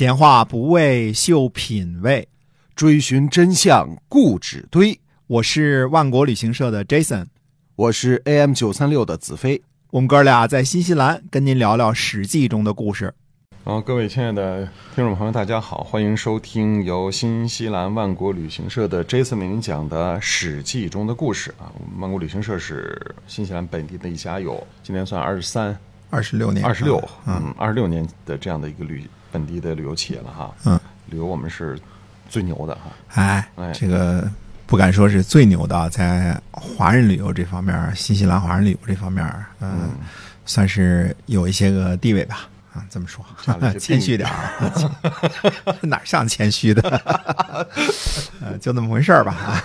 闲话不为秀品味，追寻真相固执堆。我是万国旅行社的 Jason，我是 AM 九三六的子飞。我们哥俩在新西兰跟您聊聊《史记》中的故事。好，各位亲爱的听众朋友，大家好，欢迎收听由新西兰万国旅行社的 Jason 为您讲的《史记》中的故事啊。万国旅行社是新西兰本地的一家有今年算二十三、二十六年、二十六，嗯，二十六年的这样的一个旅本地的旅游企业了哈。嗯，旅游我们是最牛的哈。哎，这个不敢说是最牛的，在华人旅游这方面，新西兰华人旅游这方面，嗯，算是有一些个地位吧。啊，这么说，谦虚点儿，哪像谦虚的？呃，就那么回事儿吧。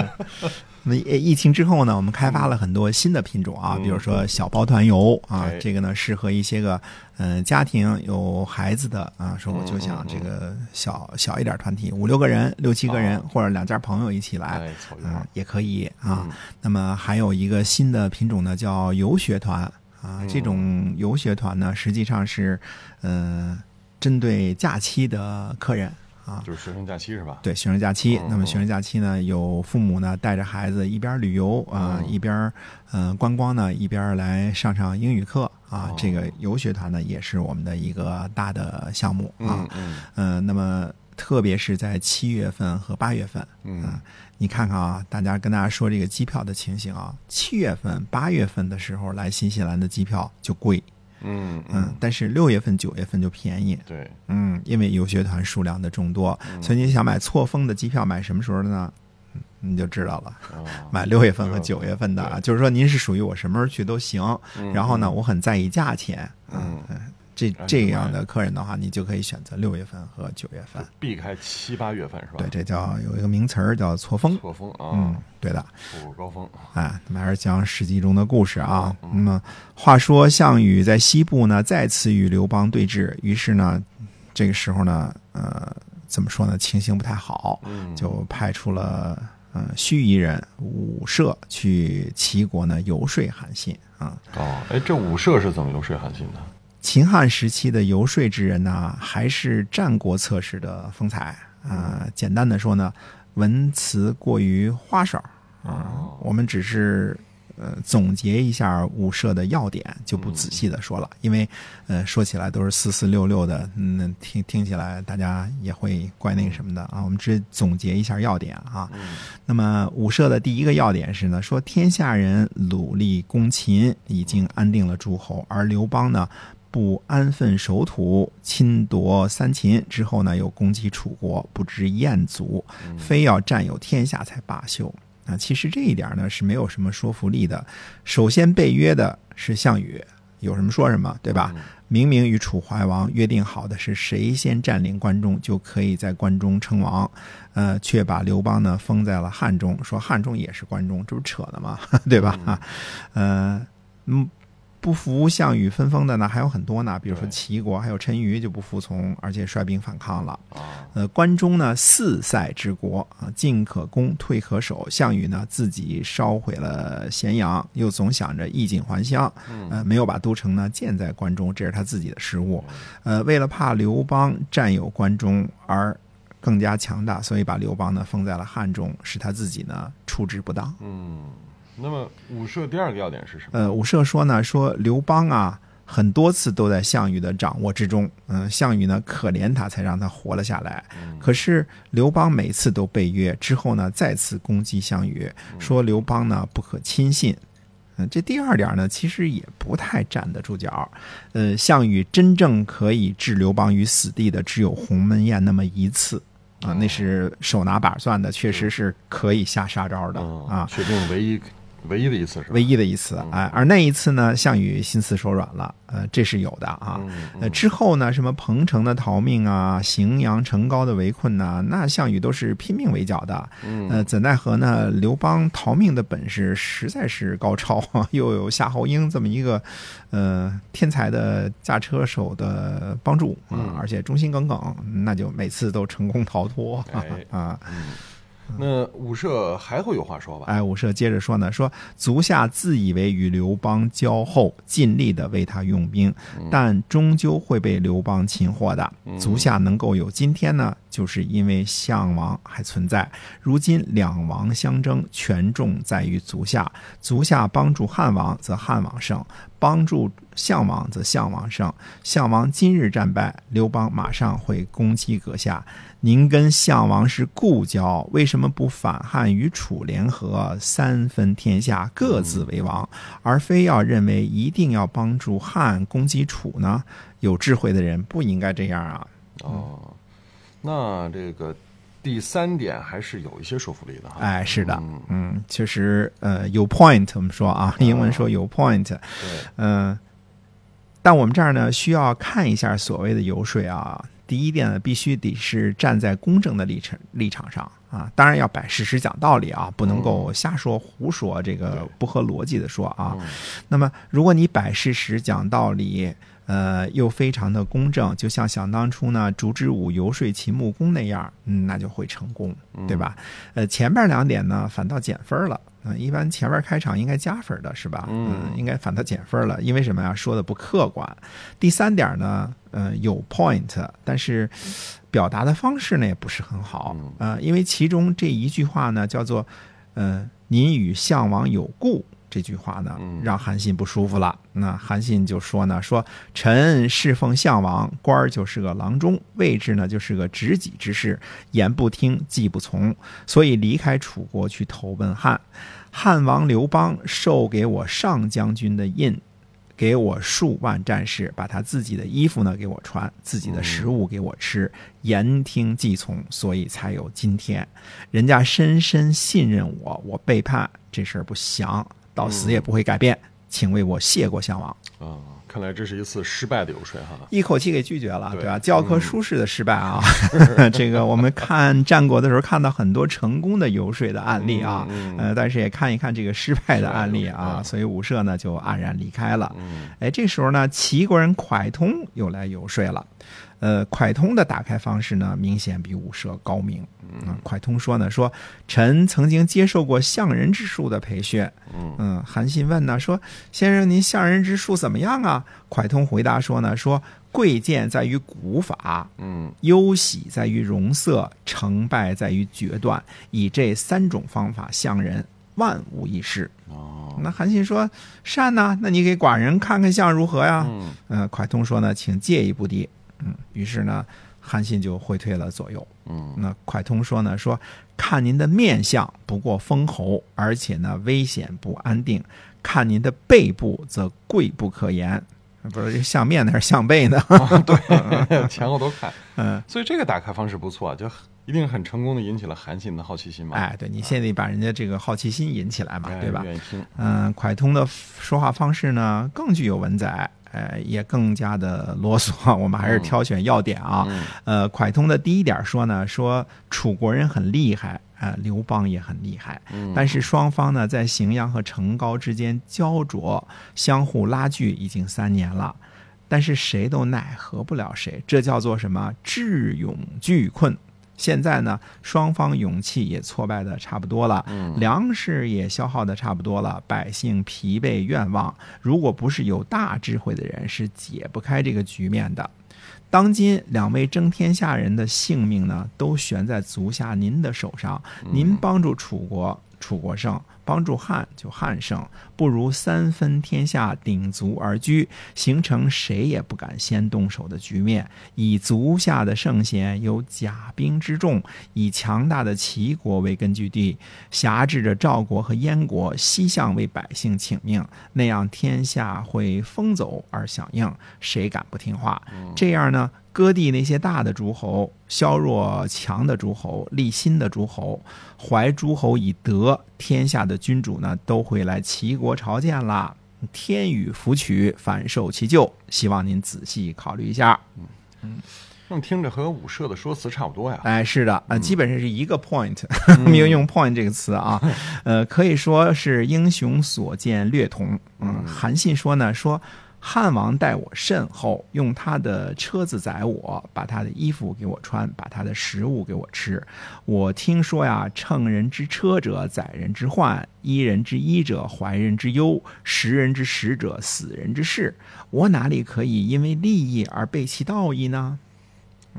那疫情之后呢，我们开发了很多新的品种啊，比如说小包团游啊，这个呢适合一些个嗯家庭有孩子的啊，说我就想这个小小一点团体，五六个人、六七个人或者两家朋友一起来，嗯，也可以啊。那么还有一个新的品种呢，叫游学团。啊，这种游学团呢，实际上是，呃，针对假期的客人啊，就是学生假期是吧？对，学生假期。那么学生假期呢，有父母呢带着孩子一边旅游啊，一边呃观光呢，一边来上上英语课啊。这个游学团呢，也是我们的一个大的项目啊。嗯嗯。那么特别是在七月份和八月份，嗯。你看看啊，大家跟大家说这个机票的情形啊，七月份、八月份的时候来新西兰的机票就贵，嗯嗯，但是六月份、九月份就便宜，对，嗯，因为游学团数量的众多，所以你想买错峰的机票，买什么时候的呢？你就知道了，买六月份和九月份的，就是说您是属于我什么时候去都行，然后呢，我很在意价钱，嗯。这这样的客人的话，你就可以选择六月份和九月份，避开七八月份是吧？对，这叫有一个名词儿叫错峰。错峰啊，嗯，对的，步入高峰。哎，咱们还是讲史记中的故事啊。那么，话说项羽在西部呢，再次与刘邦对峙，于是呢，这个时候呢，呃，怎么说呢？情形不太好，就派出了嗯盱眙人武涉去齐国呢游说韩信啊。哦，哎，这武涉是怎么游说韩信的？秦汉时期的游说之人呢，还是战国策士的风采啊。简单的说呢，文辞过于花哨啊。我们只是呃总结一下武社的要点，就不仔细的说了，因为呃说起来都是四四六六的，嗯，听听起来大家也会怪那个什么的啊。我们只总结一下要点啊。那么武社的第一个要点是呢，说天下人努力攻秦，已经安定了诸侯，而刘邦呢。不安分守土，侵夺三秦之后呢，又攻击楚国，不知燕族，非要占有天下才罢休啊！其实这一点呢是没有什么说服力的。首先被约的是项羽，有什么说什么，对吧？明明与楚怀王约定好的是谁先占领关中，就可以在关中称王，呃，却把刘邦呢封在了汉中，说汉中也是关中，这不扯的吗？对吧？啊，呃，嗯。不服项羽分封的呢还有很多呢，比如说齐国，还有陈馀就不服从，而且率兵反抗了。呃，关中呢四塞之国啊，进可攻，退可守。项羽呢自己烧毁了咸阳，又总想着衣锦还乡，呃，没有把都城呢建在关中，这是他自己的失误。呃，为了怕刘邦占有关中而更加强大，所以把刘邦呢封在了汉中，使他自己呢处置不当。嗯。那么武社第二个要点是什么？呃，武社说呢，说刘邦啊，很多次都在项羽的掌握之中。嗯，项羽呢可怜他，才让他活了下来。可是刘邦每次都被约之后呢，再次攻击项羽，说刘邦呢不可亲信。嗯，这第二点呢，其实也不太站得住脚。呃，项羽真正可以置刘邦于死地的，只有鸿门宴那么一次啊，那是手拿把攥的，确实是可以下杀招的啊，确定唯一。唯一的一次是唯一的一次，哎，而那一次呢，项羽心慈手软了，呃，这是有的啊。呃，之后呢，什么彭城的逃命啊，荥阳城高的围困呐，那项羽都是拼命围剿的。呃，怎奈何呢？刘邦逃命的本事实在是高超，又有夏侯婴这么一个呃天才的驾车手的帮助啊，而且忠心耿耿，那就每次都成功逃脱 啊。那武社还会有话说吧？哎，武社接着说呢，说足下自以为与刘邦交厚，尽力的为他用兵，但终究会被刘邦擒获的。足下能够有今天呢，就是因为项王还存在。如今两王相争，权重在于足下。足下帮助汉王，则汉王胜；帮助项王，则项王胜。项王今日战败，刘邦马上会攻击阁下。您跟项王是故交，为什么不反汉与楚联合，三分天下，各自为王，而非要认为一定要帮助汉攻击楚呢？有智慧的人不应该这样啊！哦，那这个第三点还是有一些说服力的哈。哎，是的，嗯，确实，呃，有 point，我们说啊，英文说有 point，对，嗯，但我们这儿呢，需要看一下所谓的游说啊。第一点呢，必须得是站在公正的立场立场上啊，当然要摆事实讲道理啊，不能够瞎说胡说，这个不合逻辑的说啊。那么，如果你摆事实讲道理，呃，又非常的公正，就像想当初呢，烛之武游说秦穆公那样，嗯，那就会成功，对吧？呃，前边两点呢，反倒减分了。嗯，一般前面开场应该加分的是吧？嗯，应该反倒减分了，因为什么呀？说的不客观。第三点呢，呃，有 point，但是表达的方式呢也不是很好。呃，因为其中这一句话呢叫做“呃，您与项王有故”，这句话呢让韩信不舒服了。那韩信就说呢：“说臣侍奉项王，官儿就是个郎中，位置呢就是个执己之事，言不听，计不从，所以离开楚国去投奔汉。”汉王刘邦授给我上将军的印，给我数万战士，把他自己的衣服呢给我穿，自己的食物给我吃，言听计从，所以才有今天。人家深深信任我，我背叛这事儿不祥，到死也不会改变，请为我谢过项王。啊。看来这是一次失败的游说哈，一口气给拒绝了，对吧？教科书式的失败啊！这个我们看战国的时候看到很多成功的游说的案例啊，呃，但是也看一看这个失败的案例啊，所以武社呢就黯然离开了。哎，这时候呢，齐国人蒯通又来游说了。呃，蒯通的打开方式呢，明显比武社高明。嗯，蒯通说呢，说臣曾经接受过相人之术的培训。嗯，韩信问呢，说先生您相人之术怎么样啊？蒯通回答说呢，说贵贱在于古法，嗯，忧喜在于容色，成败在于决断，以这三种方法相人，万无一失。哦，那韩信说善呢，那你给寡人看看相如何呀？嗯，呃，蒯通说呢，请借一步敌。嗯，于是呢，韩信就回退了左右。嗯，那蒯通说呢，说看您的面相不过封侯，而且呢危险不安定；看您的背部则贵不可言。不是相面的还是相背呢？对，前后都看。嗯，所以这个打开方式不错，就一定很成功的引起了韩信的好奇心嘛。哎，对你现在把人家这个好奇心引起来嘛，对吧？愿意听。嗯，蒯通的说话方式呢更具有文采。呃，也更加的啰嗦，我们还是挑选要点啊。呃，蒯通的第一点说呢，说楚国人很厉害，呃，刘邦也很厉害，但是双方呢在荥阳和成皋之间焦灼，相互拉锯已经三年了，但是谁都奈何不了谁，这叫做什么？智勇俱困。现在呢，双方勇气也挫败的差不多了，粮食也消耗的差不多了，百姓疲惫愿望。如果不是有大智慧的人，是解不开这个局面的。当今两位争天下人的性命呢，都悬在足下您的手上。您帮助楚国，楚国胜。帮助汉就汉胜，不如三分天下鼎足而居，形成谁也不敢先动手的局面。以足下的圣贤有甲兵之众，以强大的齐国为根据地，辖制着赵国和燕国，西向为百姓请命，那样天下会风走而响应，谁敢不听话？这样呢？割地那些大的诸侯，削弱强的诸侯，立新的诸侯，怀诸侯以德，天下的君主呢，都会来齐国朝见啦。天与福取，反受其咎。希望您仔细考虑一下。嗯嗯，那听着和武社的说辞差不多呀？哎，是的，呃，基本上是一个 point，没有用 point 这个词啊。呃，可以说是英雄所见略同。嗯，韩信说呢，说。汉王待我甚厚，用他的车子载我，把他的衣服给我穿，把他的食物给我吃。我听说呀，乘人之车者，载人之患；依人之衣者，怀人之忧；食人之食者，死人之事。我哪里可以因为利益而背弃道义呢？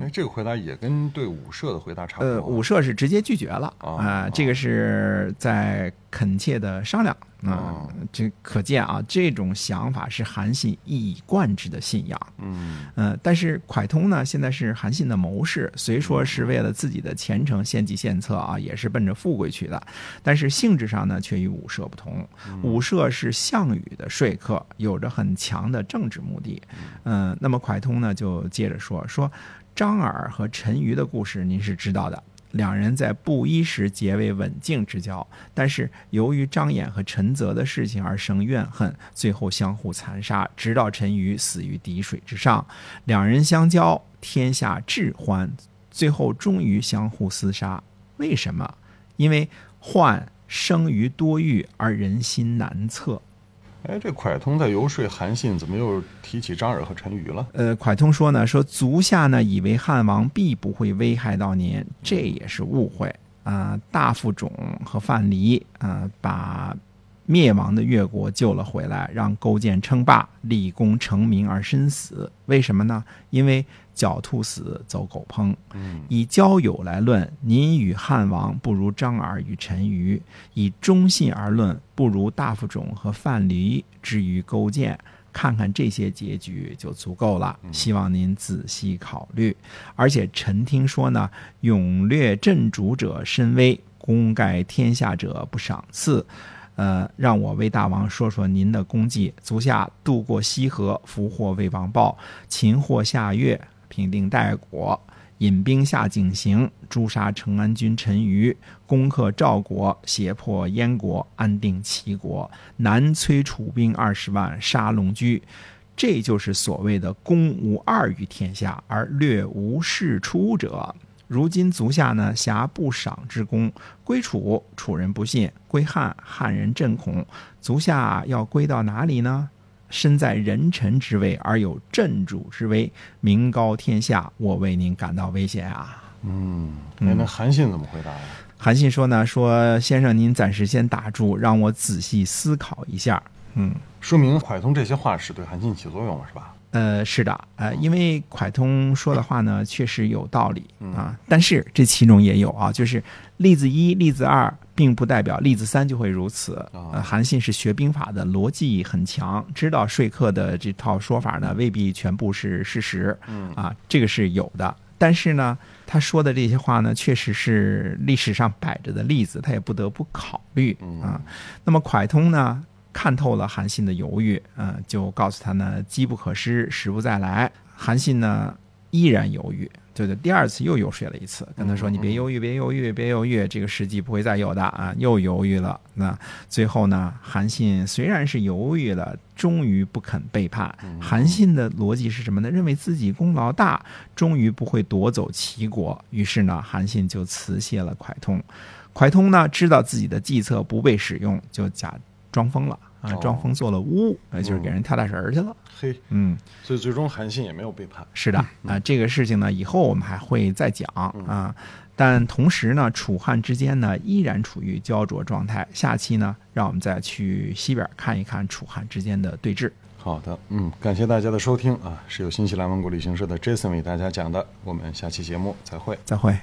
哎，这个回答也跟对武社的回答差不多。呃，武社是直接拒绝了哦啊、这个是在恳切的商量啊、哦这可见啊，这种想法是韩信一以贯之的信仰。嗯呃，但是蒯通呢，现在是韩信的谋士，虽说是为了自己的前程献计献策啊，也是奔着富贵去的，但是性质上呢，却与武社不同。武社是项羽的说客，有着很强的政治目的。嗯、那么蒯通呢，就接着说说张耳和陈馀的故事，您是知道的。两人在布衣时结为刎颈之交，但是由于张衍和陈泽的事情而生怨恨，最后相互残杀，直到陈馀死于敌水之上。两人相交，天下至欢，最后终于相互厮杀。为什么？因为患生于多欲，而人心难测。哎，这蒯通在游说韩信，怎么又提起张耳和陈馀了？呃，蒯通说呢，说足下呢以为汉王必不会危害到您，这也是误会啊、大副种和范蠡啊、把灭亡的越国救了回来，让勾践称霸，立功成名而身死。为什么呢？因为狡兔死，走狗烹。嗯以交友来论，您与汉王不如张耳与陈馀；以忠信而论，不如大夫种和范蠡之于勾践。看看这些结局就足够了，希望您仔细考虑。而且臣听说呢，勇略镇主者身威，功盖天下者不赏赐。呃，让我为大王说说您的功绩。足下渡过西河，俘获魏王豹，擒获夏月，平定代国，引兵下井陉，诛杀成安军陈馀，攻克赵国，胁迫燕国，安定齐国，南催楚兵二十万，杀龙驹。这就是所谓的攻无二于天下，而略无事出者。如今足下呢，辖不赏之功，归楚，楚人不信；归汉，汉人震恐。足下要归到哪里呢？身在人臣之位，而有镇主之威，名高天下，我为您感到危险啊！嗯，那，那韩信怎么回答呀？韩信说呢，说先生您暂时先打住，让我仔细思考一下。嗯，说明蒯通这些话是对韩信起作用了，是吧？呃，是的，呃，因为蒯通说的话呢，确实有道理啊，但是这其中也有啊，就是例子一、例子二，并不代表例子三就会如此。呃，韩信是学兵法的，逻辑很强，知道说客的这套说法呢，未必全部是事实，啊，这个是有的。但是呢，他说的这些话呢，确实是历史上摆着的例子，他也不得不考虑啊。那么蒯通呢？看透了韩信的犹豫，嗯、就告诉他呢，机不可失，时不再来。韩信呢依然犹豫，对对，第二次又游说了一次，跟他说：“你别犹豫，别犹豫，别犹豫，这个时机不会再有的啊！”又犹豫了。那最后呢，韩信虽然是犹豫了，终于不肯背叛。韩信的逻辑是什么呢？认为自己功劳大，终于不会夺走齐国。于是呢，韩信就辞谢了蒯通。蒯通呢，知道自己的计策不被使用，就假装疯了啊哦，装疯做了巫，呃就是给人跳大神儿去了。嘿，嗯，所以最终韩信也没有背叛。是的啊，这个事情呢，以后我们还会再讲啊。但同时呢，楚汉之间呢依然处于焦灼状态。下期呢，让我们再去西边看一看楚汉之间的对峙。好的，嗯，感谢大家的收听啊，是由新西兰万国旅行社的 Jason 为大家讲的，我们下期节目再会。再会。